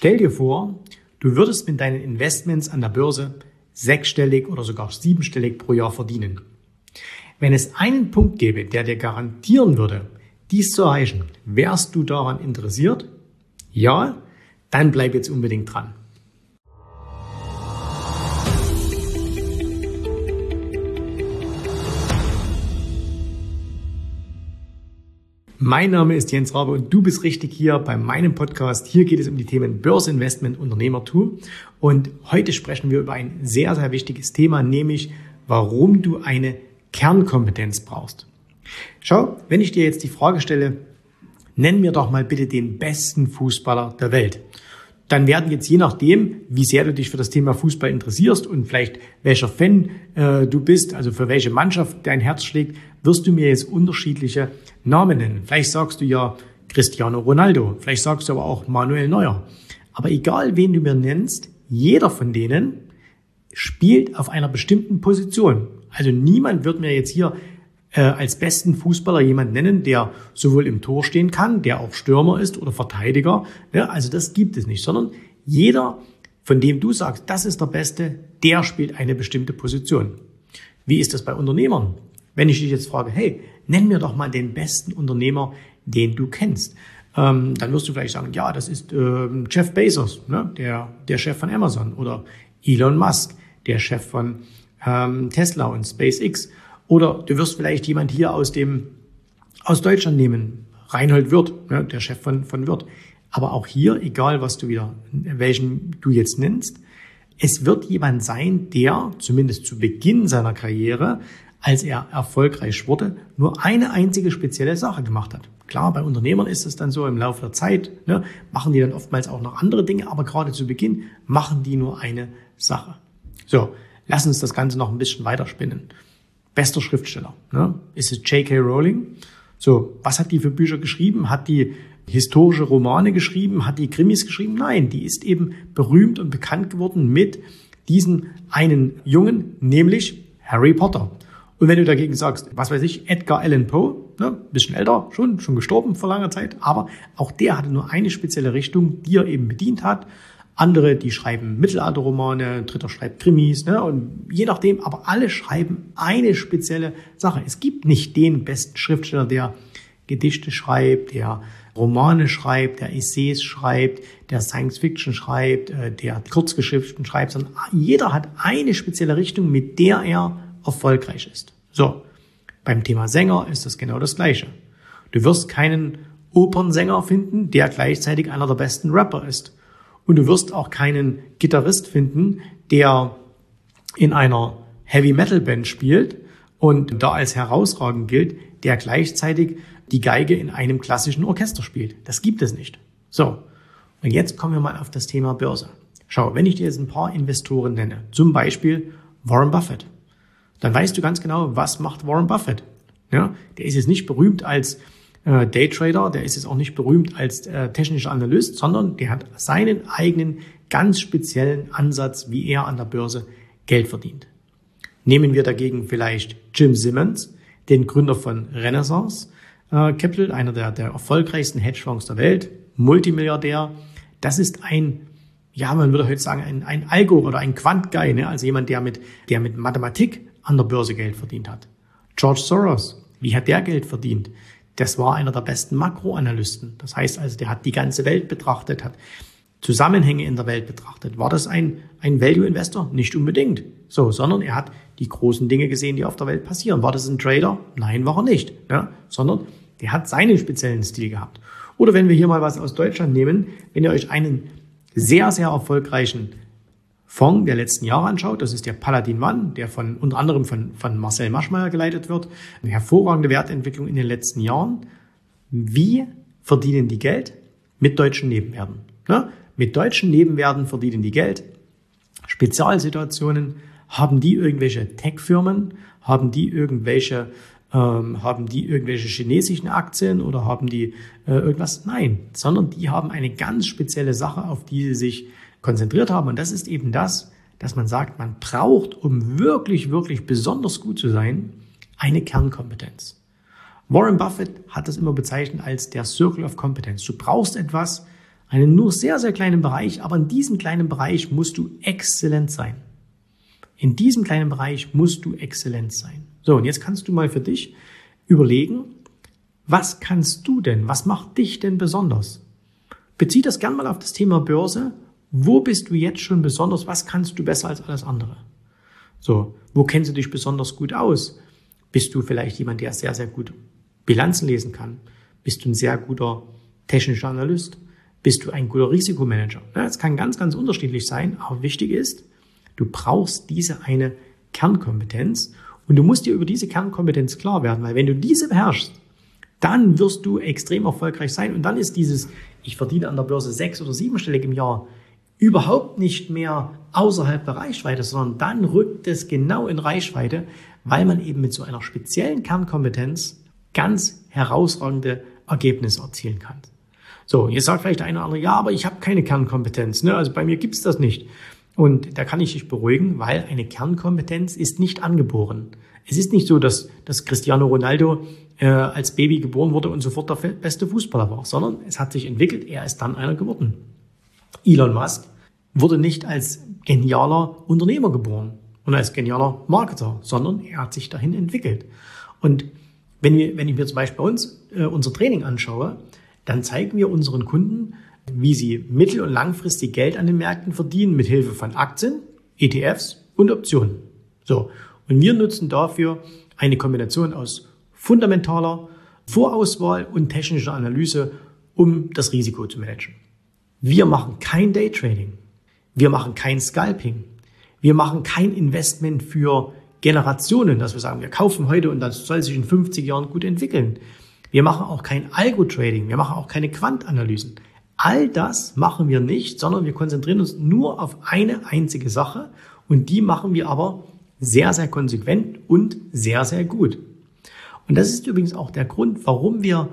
Stell dir vor, du würdest mit deinen Investments an der Börse sechsstellig oder sogar siebenstellig pro Jahr verdienen. Wenn es einen Punkt gäbe, der dir garantieren würde, dies zu erreichen, wärst du daran interessiert? Ja? Dann bleib jetzt unbedingt dran. Mein Name ist Jens Rabe und du bist richtig hier bei meinem Podcast. Hier geht es um die Themen Börseninvestment, Unternehmertum. Und heute sprechen wir über ein sehr, sehr wichtiges Thema, nämlich warum du eine Kernkompetenz brauchst. Schau, wenn ich dir jetzt die Frage stelle, nenn mir doch mal bitte den besten Fußballer der Welt dann werden jetzt je nachdem, wie sehr du dich für das Thema Fußball interessierst und vielleicht welcher Fan äh, du bist, also für welche Mannschaft dein Herz schlägt, wirst du mir jetzt unterschiedliche Namen nennen. Vielleicht sagst du ja Cristiano Ronaldo, vielleicht sagst du aber auch Manuel Neuer. Aber egal, wen du mir nennst, jeder von denen spielt auf einer bestimmten Position. Also niemand wird mir jetzt hier äh, als besten Fußballer jemand nennen, der sowohl im Tor stehen kann, der auch Stürmer ist oder Verteidiger. Ja, also das gibt es nicht, sondern jeder, von dem du sagst, das ist der Beste, der spielt eine bestimmte Position. Wie ist das bei Unternehmern? Wenn ich dich jetzt frage, hey, nenn mir doch mal den besten Unternehmer, den du kennst. Ähm, dann wirst du vielleicht sagen, ja, das ist äh, Jeff Bezos, ne? der, der Chef von Amazon oder Elon Musk, der Chef von ähm, Tesla und SpaceX oder du wirst vielleicht jemand hier aus dem, aus Deutschland nehmen. Reinhold Wirth, ja, der Chef von, von Wirth. Aber auch hier, egal was du wieder, welchen du jetzt nennst, es wird jemand sein, der zumindest zu Beginn seiner Karriere, als er erfolgreich wurde, nur eine einzige spezielle Sache gemacht hat. Klar, bei Unternehmern ist es dann so im Laufe der Zeit, ne, machen die dann oftmals auch noch andere Dinge, aber gerade zu Beginn machen die nur eine Sache. So, lass uns das Ganze noch ein bisschen weiterspinnen bester Schriftsteller. Ne? Ist es J.K. Rowling? So, was hat die für Bücher geschrieben? Hat die historische Romane geschrieben? Hat die Krimis geschrieben? Nein, die ist eben berühmt und bekannt geworden mit diesem einen Jungen, nämlich Harry Potter. Und wenn du dagegen sagst, was weiß ich, Edgar Allan Poe, ne, bisschen älter, schon, schon gestorben vor langer Zeit, aber auch der hatte nur eine spezielle Richtung, die er eben bedient hat andere, die schreiben Mittelalterromane, dritter schreibt Krimis, ne? Und je nachdem, aber alle schreiben eine spezielle Sache. Es gibt nicht den besten Schriftsteller, der Gedichte schreibt, der Romane schreibt, der Essays schreibt, der Science Fiction schreibt, äh, der Kurzgeschriften schreibt, sondern jeder hat eine spezielle Richtung, mit der er erfolgreich ist. So. Beim Thema Sänger ist das genau das Gleiche. Du wirst keinen Opernsänger finden, der gleichzeitig einer der besten Rapper ist. Und du wirst auch keinen Gitarrist finden, der in einer Heavy Metal Band spielt und da als herausragend gilt, der gleichzeitig die Geige in einem klassischen Orchester spielt. Das gibt es nicht. So. Und jetzt kommen wir mal auf das Thema Börse. Schau, wenn ich dir jetzt ein paar Investoren nenne, zum Beispiel Warren Buffett, dann weißt du ganz genau, was macht Warren Buffett. Ja, der ist jetzt nicht berühmt als äh, Daytrader, der ist jetzt auch nicht berühmt als äh, technischer Analyst, sondern der hat seinen eigenen ganz speziellen Ansatz, wie er an der Börse Geld verdient. Nehmen wir dagegen vielleicht Jim Simmons, den Gründer von Renaissance äh, Capital, einer der, der erfolgreichsten Hedgefonds der Welt, Multimilliardär. Das ist ein, ja, man würde heute sagen, ein, ein Algo oder ein Quant-Guy, ne? also jemand, der mit, der mit Mathematik an der Börse Geld verdient hat. George Soros, wie hat der Geld verdient? Das war einer der besten Makroanalysten. Das heißt also, der hat die ganze Welt betrachtet, hat Zusammenhänge in der Welt betrachtet. War das ein, ein Value Investor? Nicht unbedingt. So, sondern er hat die großen Dinge gesehen, die auf der Welt passieren. War das ein Trader? Nein, war er nicht. Ja, sondern der hat seinen speziellen Stil gehabt. Oder wenn wir hier mal was aus Deutschland nehmen, wenn ihr euch einen sehr, sehr erfolgreichen Fonds der letzten Jahre anschaut, das ist der Paladin One, der von unter anderem von, von Marcel Maschmeyer geleitet wird. Eine hervorragende Wertentwicklung in den letzten Jahren. Wie verdienen die Geld? Mit deutschen Nebenwerten. Ne? Mit deutschen Nebenwerten verdienen die Geld. Spezialsituationen. Haben die irgendwelche Tech-Firmen? Haben die irgendwelche ähm, haben die irgendwelche chinesischen Aktien oder haben die äh, irgendwas? Nein, sondern die haben eine ganz spezielle Sache, auf die sie sich konzentriert haben. Und das ist eben das, dass man sagt, man braucht, um wirklich, wirklich besonders gut zu sein, eine Kernkompetenz. Warren Buffett hat das immer bezeichnet als der Circle of Competence. Du brauchst etwas, Einen nur sehr, sehr kleinen Bereich, aber in diesem kleinen Bereich musst du exzellent sein. In diesem kleinen Bereich musst du exzellent sein. So, und jetzt kannst du mal für dich überlegen, was kannst du denn? Was macht dich denn besonders? Bezieh das gern mal auf das Thema Börse. Wo bist du jetzt schon besonders? Was kannst du besser als alles andere? So, wo kennst du dich besonders gut aus? Bist du vielleicht jemand, der sehr, sehr gut Bilanzen lesen kann? Bist du ein sehr guter technischer Analyst? Bist du ein guter Risikomanager? Das kann ganz, ganz unterschiedlich sein, aber wichtig ist, du brauchst diese eine Kernkompetenz und du musst dir über diese Kernkompetenz klar werden, weil wenn du diese beherrschst, dann wirst du extrem erfolgreich sein und dann ist dieses, ich verdiene an der Börse sechs oder siebenstellig im Jahr, überhaupt nicht mehr außerhalb der Reichweite, sondern dann rückt es genau in Reichweite, weil man eben mit so einer speziellen Kernkompetenz ganz herausragende Ergebnisse erzielen kann. So, jetzt sagt vielleicht einer oder andere, ja, aber ich habe keine Kernkompetenz, ne? also bei mir gibt's das nicht. Und da kann ich dich beruhigen, weil eine Kernkompetenz ist nicht angeboren. Es ist nicht so, dass, dass Cristiano Ronaldo äh, als Baby geboren wurde und sofort der beste Fußballer war, sondern es hat sich entwickelt, er ist dann einer geworden. Elon Musk wurde nicht als genialer Unternehmer geboren und als genialer Marketer, sondern er hat sich dahin entwickelt. Und wenn, wir, wenn ich mir zum Beispiel bei uns äh, unser Training anschaue, dann zeigen wir unseren Kunden, wie sie mittel- und langfristig Geld an den Märkten verdienen mit Hilfe von Aktien, ETFs und Optionen. So. Und wir nutzen dafür eine Kombination aus fundamentaler Vorauswahl und technischer Analyse, um das Risiko zu managen. Wir machen kein Daytrading. Wir machen kein Scalping. Wir machen kein Investment für Generationen, dass wir sagen, wir kaufen heute und das soll sich in 50 Jahren gut entwickeln. Wir machen auch kein Algo-Trading. Wir machen auch keine Quantanalysen. All das machen wir nicht, sondern wir konzentrieren uns nur auf eine einzige Sache und die machen wir aber sehr, sehr konsequent und sehr, sehr gut. Und das ist übrigens auch der Grund, warum wir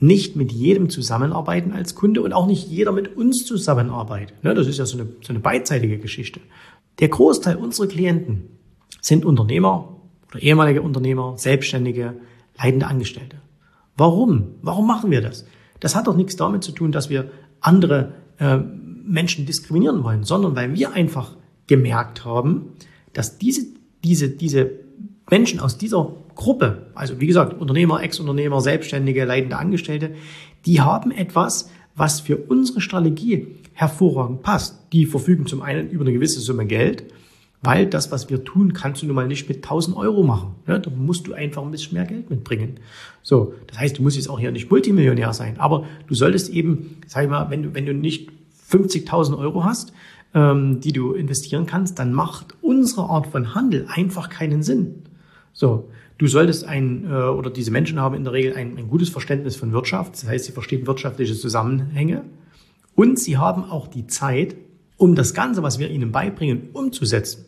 nicht mit jedem zusammenarbeiten als Kunde und auch nicht jeder mit uns zusammenarbeitet. Ne, das ist ja so eine, so eine beidseitige Geschichte. Der Großteil unserer Klienten sind Unternehmer oder ehemalige Unternehmer, Selbstständige, leidende Angestellte. Warum? Warum machen wir das? Das hat doch nichts damit zu tun, dass wir andere äh, Menschen diskriminieren wollen, sondern weil wir einfach gemerkt haben, dass diese, diese, diese Menschen aus dieser Gruppe, also wie gesagt, Unternehmer, Ex-Unternehmer, Selbstständige, leidende Angestellte, die haben etwas, was für unsere Strategie hervorragend passt. Die verfügen zum einen über eine gewisse Summe Geld, weil das, was wir tun, kannst du nun mal nicht mit 1000 Euro machen. Ja, da musst du einfach ein bisschen mehr Geld mitbringen. So, das heißt, du musst jetzt auch hier nicht Multimillionär sein, aber du solltest eben, sag ich mal, wenn du, wenn du nicht 50.000 Euro hast, ähm, die du investieren kannst, dann macht unsere Art von Handel einfach keinen Sinn. So, du solltest ein, äh, oder diese Menschen haben in der Regel ein, ein gutes Verständnis von Wirtschaft, das heißt, sie verstehen wirtschaftliche Zusammenhänge und sie haben auch die Zeit, um das Ganze, was wir ihnen beibringen, umzusetzen.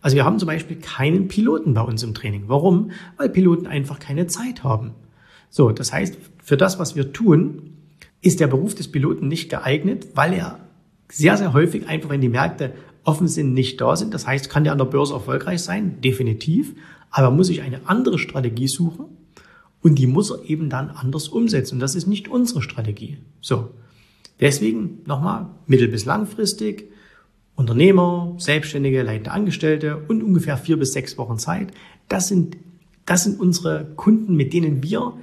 Also wir haben zum Beispiel keinen Piloten bei uns im Training. Warum? Weil Piloten einfach keine Zeit haben. So, das heißt, für das, was wir tun, ist der Beruf des Piloten nicht geeignet, weil er sehr, sehr häufig einfach, wenn die Märkte offen sind, nicht da sind. Das heißt, kann der an der Börse erfolgreich sein? Definitiv. Aber muss ich eine andere Strategie suchen und die muss er eben dann anders umsetzen. Und das ist nicht unsere Strategie. So. Deswegen nochmal mittel- bis langfristig Unternehmer, Selbstständige, leitende Angestellte und ungefähr vier bis sechs Wochen Zeit. Das sind, das sind unsere Kunden, mit denen wir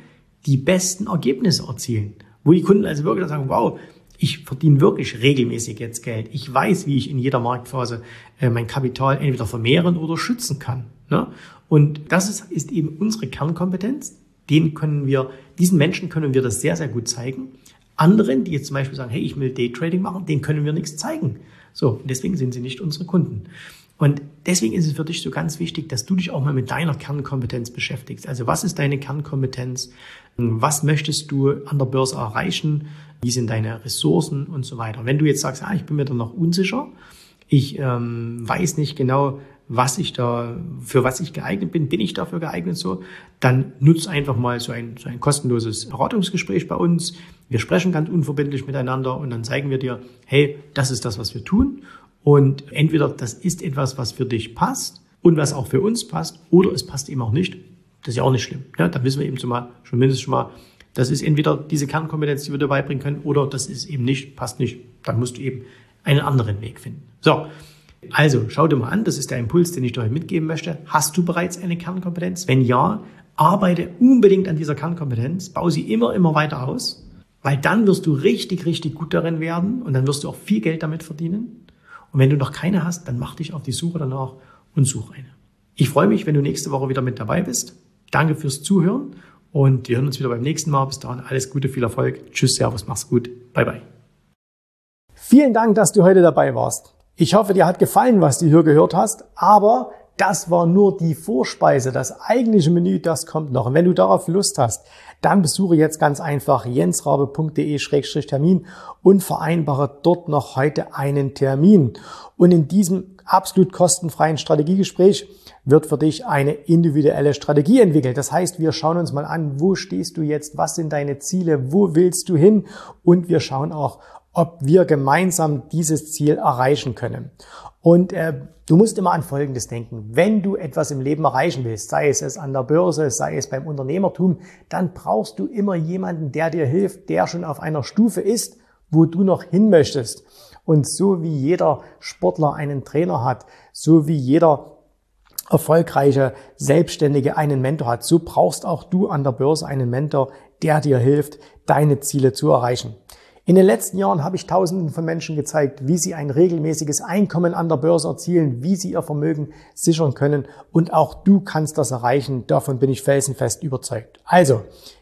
die besten Ergebnisse erzielen. Wo die Kunden also wirklich sagen, wow, ich verdiene wirklich regelmäßig jetzt Geld. Ich weiß, wie ich in jeder Marktphase äh, mein Kapital entweder vermehren oder schützen kann. Ne? Und das ist, eben unsere Kernkompetenz. Den können wir, diesen Menschen können wir das sehr, sehr gut zeigen. Anderen, die jetzt zum Beispiel sagen, hey, ich will Daytrading machen, denen können wir nichts zeigen. So, deswegen sind sie nicht unsere Kunden. Und deswegen ist es für dich so ganz wichtig, dass du dich auch mal mit deiner Kernkompetenz beschäftigst. Also was ist deine Kernkompetenz? Was möchtest du an der Börse erreichen? Wie sind deine Ressourcen und so weiter? Wenn du jetzt sagst, ah, ich bin mir da noch unsicher, ich ähm, weiß nicht genau, was ich da, für was ich geeignet bin, bin ich dafür geeignet so, dann nutz einfach mal so ein, so ein kostenloses Beratungsgespräch bei uns. Wir sprechen ganz unverbindlich miteinander und dann zeigen wir dir, hey, das ist das, was wir tun. Und entweder das ist etwas, was für dich passt und was auch für uns passt, oder es passt eben auch nicht. Das ist ja auch nicht schlimm. Ja, dann wissen wir eben schon mal, schon mindestens schon mal, Das ist entweder diese Kernkompetenz, die wir dir beibringen können, oder das ist eben nicht, passt nicht. Dann musst du eben einen anderen Weg finden. So. Also, schau dir mal an, das ist der Impuls, den ich dir heute mitgeben möchte. Hast du bereits eine Kernkompetenz? Wenn ja, arbeite unbedingt an dieser Kernkompetenz, baue sie immer, immer weiter aus, weil dann wirst du richtig, richtig gut darin werden und dann wirst du auch viel Geld damit verdienen. Und wenn du noch keine hast, dann mach dich auf die Suche danach und such eine. Ich freue mich, wenn du nächste Woche wieder mit dabei bist. Danke fürs Zuhören und wir hören uns wieder beim nächsten Mal. Bis dahin alles Gute, viel Erfolg. Tschüss, Servus, mach's gut. Bye, bye. Vielen Dank, dass du heute dabei warst. Ich hoffe, dir hat gefallen, was du hier gehört hast, aber das war nur die Vorspeise. Das eigentliche Menü, das kommt noch. Und wenn du darauf Lust hast, dann besuche jetzt ganz einfach jensrabe.de-termin und vereinbare dort noch heute einen Termin. Und in diesem absolut kostenfreien Strategiegespräch wird für dich eine individuelle Strategie entwickelt. Das heißt, wir schauen uns mal an, wo stehst du jetzt, was sind deine Ziele, wo willst du hin und wir schauen auch, ob wir gemeinsam dieses Ziel erreichen können. Und äh, du musst immer an Folgendes denken. Wenn du etwas im Leben erreichen willst, sei es an der Börse, sei es beim Unternehmertum, dann brauchst du immer jemanden, der dir hilft, der schon auf einer Stufe ist, wo du noch hin möchtest. Und so wie jeder Sportler einen Trainer hat, so wie jeder erfolgreiche Selbstständige einen Mentor hat, so brauchst auch du an der Börse einen Mentor, der dir hilft, deine Ziele zu erreichen. In den letzten Jahren habe ich Tausenden von Menschen gezeigt, wie sie ein regelmäßiges Einkommen an der Börse erzielen, wie sie ihr Vermögen sichern können und auch du kannst das erreichen. Davon bin ich felsenfest überzeugt. Also,